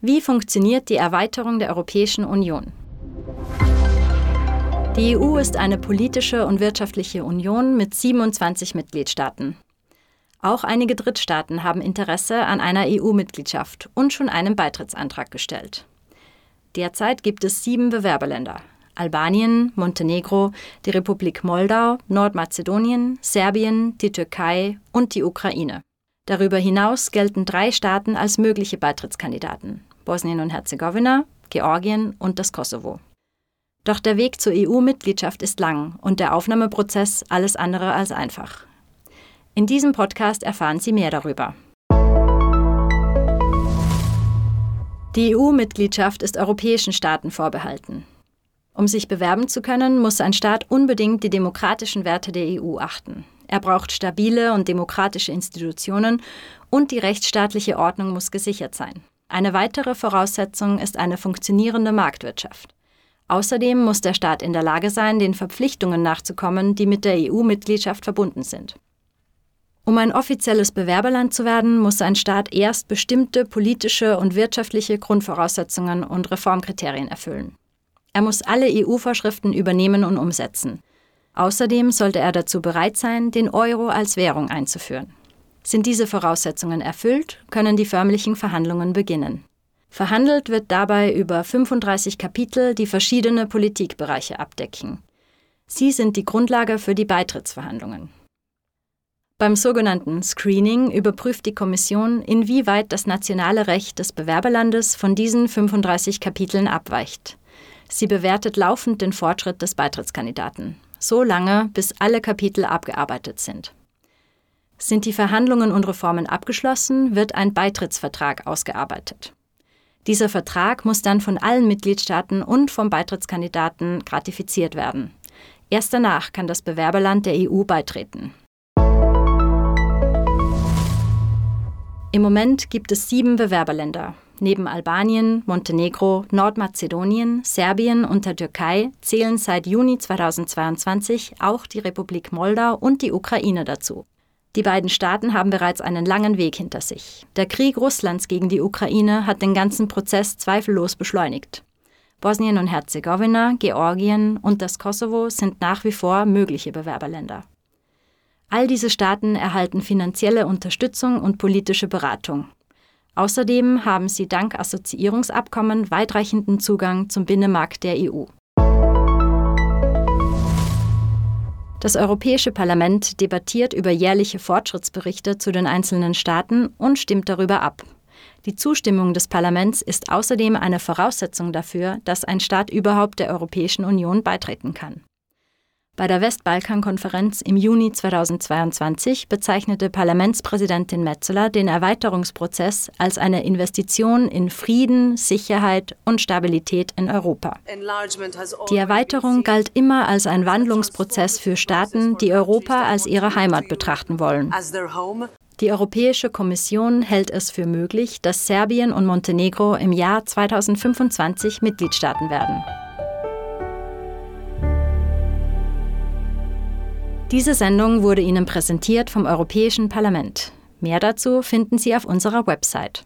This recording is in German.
Wie funktioniert die Erweiterung der Europäischen Union? Die EU ist eine politische und wirtschaftliche Union mit 27 Mitgliedstaaten. Auch einige Drittstaaten haben Interesse an einer EU-Mitgliedschaft und schon einen Beitrittsantrag gestellt. Derzeit gibt es sieben Bewerberländer. Albanien, Montenegro, die Republik Moldau, Nordmazedonien, Serbien, die Türkei und die Ukraine. Darüber hinaus gelten drei Staaten als mögliche Beitrittskandidaten. Bosnien und Herzegowina, Georgien und das Kosovo. Doch der Weg zur EU-Mitgliedschaft ist lang und der Aufnahmeprozess alles andere als einfach. In diesem Podcast erfahren Sie mehr darüber. Die EU-Mitgliedschaft ist europäischen Staaten vorbehalten. Um sich bewerben zu können, muss ein Staat unbedingt die demokratischen Werte der EU achten. Er braucht stabile und demokratische Institutionen und die rechtsstaatliche Ordnung muss gesichert sein. Eine weitere Voraussetzung ist eine funktionierende Marktwirtschaft. Außerdem muss der Staat in der Lage sein, den Verpflichtungen nachzukommen, die mit der EU-Mitgliedschaft verbunden sind. Um ein offizielles Bewerberland zu werden, muss ein Staat erst bestimmte politische und wirtschaftliche Grundvoraussetzungen und Reformkriterien erfüllen. Er muss alle EU-Vorschriften übernehmen und umsetzen. Außerdem sollte er dazu bereit sein, den Euro als Währung einzuführen. Sind diese Voraussetzungen erfüllt, können die förmlichen Verhandlungen beginnen. Verhandelt wird dabei über 35 Kapitel, die verschiedene Politikbereiche abdecken. Sie sind die Grundlage für die Beitrittsverhandlungen. Beim sogenannten Screening überprüft die Kommission, inwieweit das nationale Recht des Bewerberlandes von diesen 35 Kapiteln abweicht. Sie bewertet laufend den Fortschritt des Beitrittskandidaten, so lange, bis alle Kapitel abgearbeitet sind. Sind die Verhandlungen und Reformen abgeschlossen, wird ein Beitrittsvertrag ausgearbeitet. Dieser Vertrag muss dann von allen Mitgliedstaaten und vom Beitrittskandidaten ratifiziert werden. Erst danach kann das Bewerberland der EU beitreten. Im Moment gibt es sieben Bewerberländer. Neben Albanien, Montenegro, Nordmazedonien, Serbien und der Türkei zählen seit Juni 2022 auch die Republik Moldau und die Ukraine dazu. Die beiden Staaten haben bereits einen langen Weg hinter sich. Der Krieg Russlands gegen die Ukraine hat den ganzen Prozess zweifellos beschleunigt. Bosnien und Herzegowina, Georgien und das Kosovo sind nach wie vor mögliche Bewerberländer. All diese Staaten erhalten finanzielle Unterstützung und politische Beratung. Außerdem haben sie dank Assoziierungsabkommen weitreichenden Zugang zum Binnenmarkt der EU. Das Europäische Parlament debattiert über jährliche Fortschrittsberichte zu den einzelnen Staaten und stimmt darüber ab. Die Zustimmung des Parlaments ist außerdem eine Voraussetzung dafür, dass ein Staat überhaupt der Europäischen Union beitreten kann. Bei der Westbalkan-Konferenz im Juni 2022 bezeichnete Parlamentspräsidentin Metzola den Erweiterungsprozess als eine Investition in Frieden, Sicherheit und Stabilität in Europa. Die Erweiterung galt immer als ein Wandlungsprozess für Staaten, die Europa als ihre Heimat betrachten wollen. Die Europäische Kommission hält es für möglich, dass Serbien und Montenegro im Jahr 2025 Mitgliedstaaten werden. Diese Sendung wurde Ihnen präsentiert vom Europäischen Parlament. Mehr dazu finden Sie auf unserer Website.